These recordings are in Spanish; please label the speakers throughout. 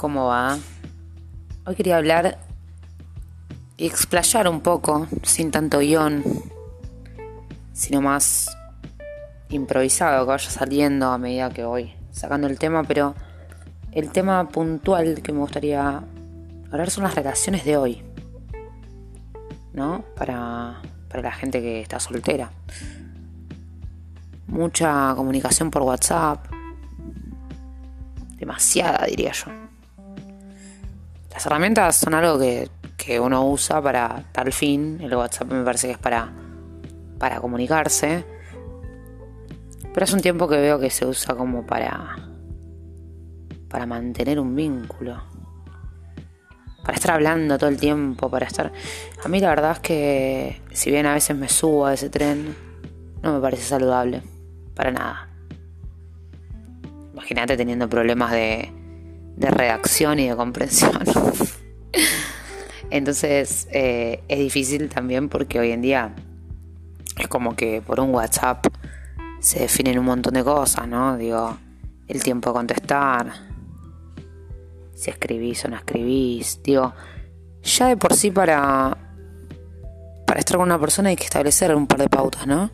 Speaker 1: ¿Cómo va? Hoy quería hablar y explayar un poco, sin tanto guion, sino más improvisado, que vaya saliendo a medida que voy sacando el tema, pero el tema puntual que me gustaría hablar son las relaciones de hoy, ¿no? Para, para la gente que está soltera. Mucha comunicación por WhatsApp, demasiada diría yo. Las herramientas son algo que, uno usa para tal fin. El WhatsApp me parece que es para, para comunicarse. Pero hace un tiempo que veo que se usa como para. para mantener un vínculo. Para estar hablando todo el tiempo, para estar. A mí la verdad es que, si bien a veces me subo a ese tren, no me parece saludable. Para nada. Imagínate teniendo problemas de, de redacción y de comprensión. Entonces eh, es difícil también porque hoy en día es como que por un WhatsApp se definen un montón de cosas, ¿no? Digo, el tiempo de contestar, si escribís o no escribís, digo, ya de por sí para, para estar con una persona hay que establecer un par de pautas, ¿no?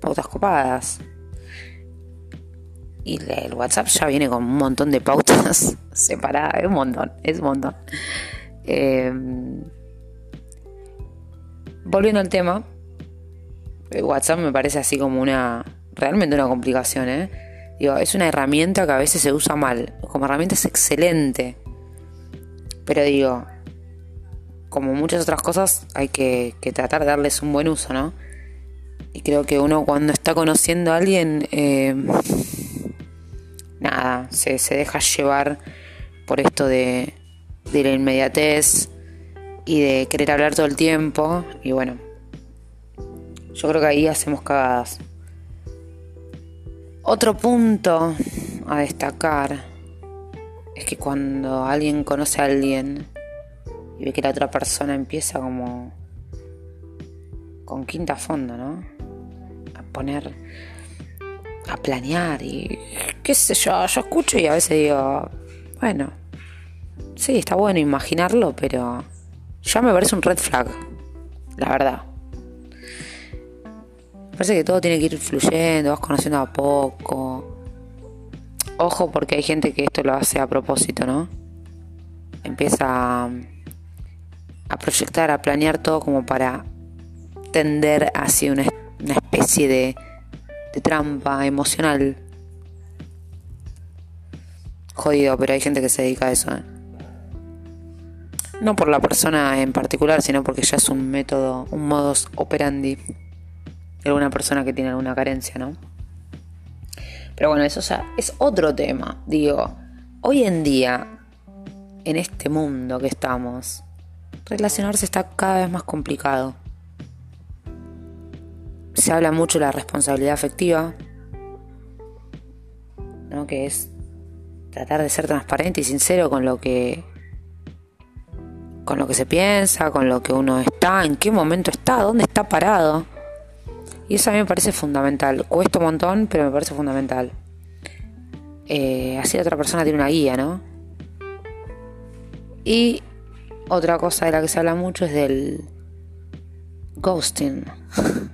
Speaker 1: Pautas copadas. Y el WhatsApp ya viene con un montón de pautas separadas. Es un montón, es un montón. Em, volviendo al tema, el WhatsApp me parece así como una. Realmente una complicación, ¿eh? Digo, es una herramienta que a veces se usa mal. Como herramienta es excelente. Pero digo, como muchas otras cosas, hay que, tratar de darles un buen uso, ¿no? Y creo que uno cuando está conociendo a alguien. Eh, nada, se, deja llevar por esto de, de la inmediatez y de querer hablar todo el tiempo. Y bueno, yo creo que ahí hacemos cagadas. Otro punto a destacar es que cuando alguien conoce a alguien y ve que la otra persona empieza como con quinta fondo, ¿no? A poner a planear y qué sé yo, yo escucho y a veces digo, bueno, sí, está bueno imaginarlo, pero ya me parece un red flag, la verdad. Parece que todo tiene que ir fluyendo, vas conociendo a poco. Ojo porque hay gente que esto lo hace a propósito, ¿no? Empieza a, proyectar, a planear todo como para tender hacia una especie de trampa emocional. Jodido, pero hay gente que se dedica a eso. ¿eh? No por la persona en particular, sino porque ya es un método, un modus operandi de alguna persona que tiene alguna carencia, ¿no? Pero bueno, eso ya es otro tema. Digo, hoy en día, en este mundo que estamos, relacionarse está cada vez más complicado se habla mucho de la responsabilidad afectiva, ¿no? que es tratar de ser transparente y sincero con lo que con lo que se piensa, con lo que uno está, en qué momento está, dónde está parado. Y eso a mí me parece fundamental. Cuesta un montón, pero me parece fundamental. Eh, así otra persona tiene una guía, ¿no? Y otra cosa de la que se habla mucho es del ghosting.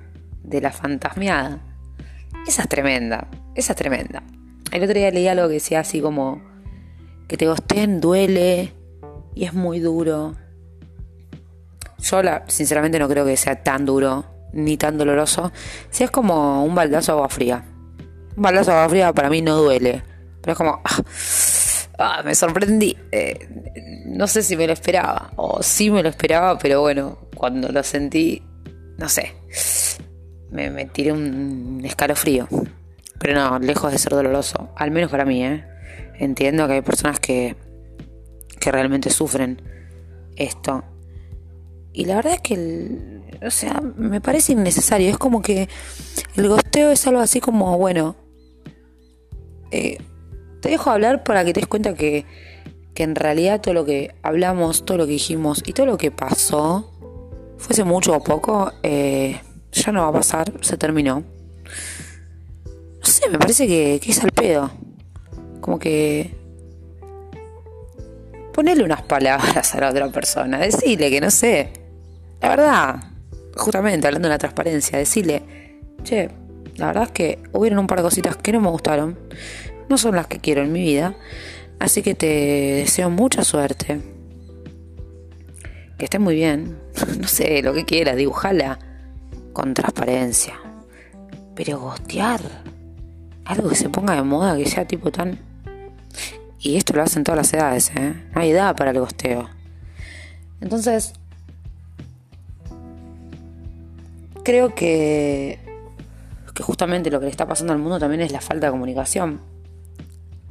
Speaker 1: de la fantasmeada. Esa es tremenda, esa es tremenda. El otro día leí algo que decía así como que te gosten duele y es muy duro. Yo sinceramente no creo que sea tan duro ni tan doloroso. Si es como un baldazo de agua fría. Un baldazo de agua fría para mí no duele. Pero es como... Ah, ah, me sorprendí. Eh, no sé si me lo esperaba. O sí me lo esperaba, pero bueno, cuando lo sentí, no sé me, me tiré un escalofrío. Pero no, lejos de ser doloroso. Al menos para mí, ¿eh? Entiendo que hay personas que, que realmente sufren esto. Y la verdad es que, o sea, me parece innecesario. Es como que el gosteo es algo así como, bueno, eh, te dejo hablar para que te des cuenta que, que en realidad todo lo que hablamos, todo lo que dijimos y todo lo que pasó, fuese mucho o poco, eh, ya no va a pasar, se terminó. No sé, me parece que, que es al pedo. Como que ponele unas palabras a la otra persona, decirle que no sé. La verdad, justamente hablando de la transparencia, decirle, che, la verdad es que hubieron un par de cositas que no me gustaron, no son las que quiero en mi vida, así que te deseo mucha suerte. Que estés muy bien, no sé, lo que quieras, dibujala con transparencia. Pero gostear, algo que se ponga de moda, que sea tipo tan... Y esto lo hacen todas las edades, ¿eh? No hay edad para el gosteo. Entonces, creo que, que justamente lo que le está pasando al mundo también es la falta de comunicación.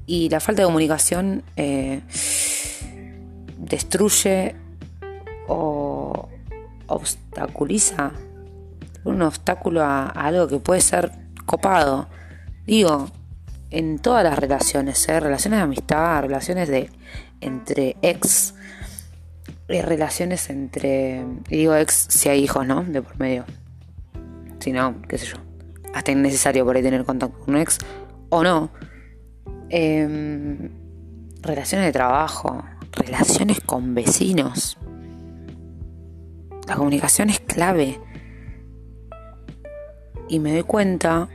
Speaker 1: Y la falta de comunicación eh, destruye o obstaculiza un obstáculo a, algo que puede ser copado. Digo, en todas las relaciones, ¿eh? relaciones de amistad, relaciones de entre ex, relaciones entre, digo ex si hay hijos, ¿no? De por medio. Si no, qué sé yo. Hasta innecesario por ahí tener contacto con un ex o no. Em, relaciones de trabajo, relaciones con vecinos. La comunicación es clave. Y me doy cuenta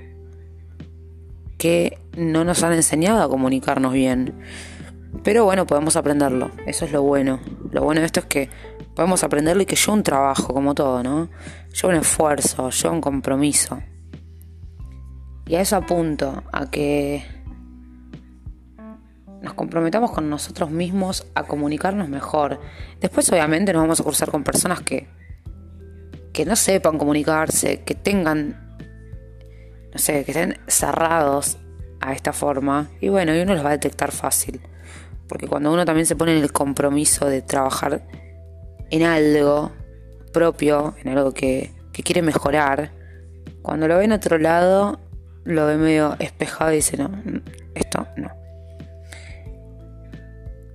Speaker 1: que no nos han enseñado a comunicarnos bien. Pero bueno, podemos aprenderlo. Eso es lo bueno. Lo bueno de esto es que podemos aprenderlo y que yo un trabajo, como todo, ¿no? Yo un esfuerzo, yo un compromiso. Y a eso apunto, a que nos comprometamos con nosotros mismos a comunicarnos mejor. Después obviamente nos vamos a cruzar con personas que, que no sepan comunicarse, que tengan, no sé, que estén cerrados a esta forma. Y bueno, y uno los va a detectar fácil. Porque cuando uno también se pone en el compromiso de trabajar en algo propio, en algo que, que quiere mejorar, cuando lo ve en otro lado, lo ve medio espejado y dice, no, esto no.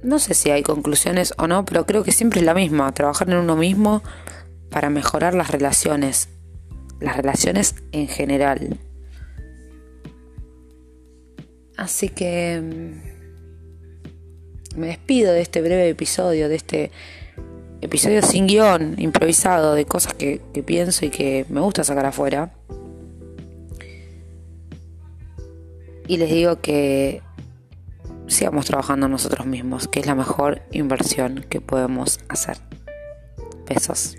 Speaker 1: No sé si hay conclusiones o no, pero creo que siempre es la misma, trabajar en uno mismo para mejorar las relaciones, las relaciones en general. Así que mm, me despido de este breve episodio, de este episodio sin guion, improvisado, de cosas que, que pienso y que me gusta sacar afuera. Y les digo que sigamos trabajando nosotros mismos, que es la mejor inversión que podemos hacer. Besos.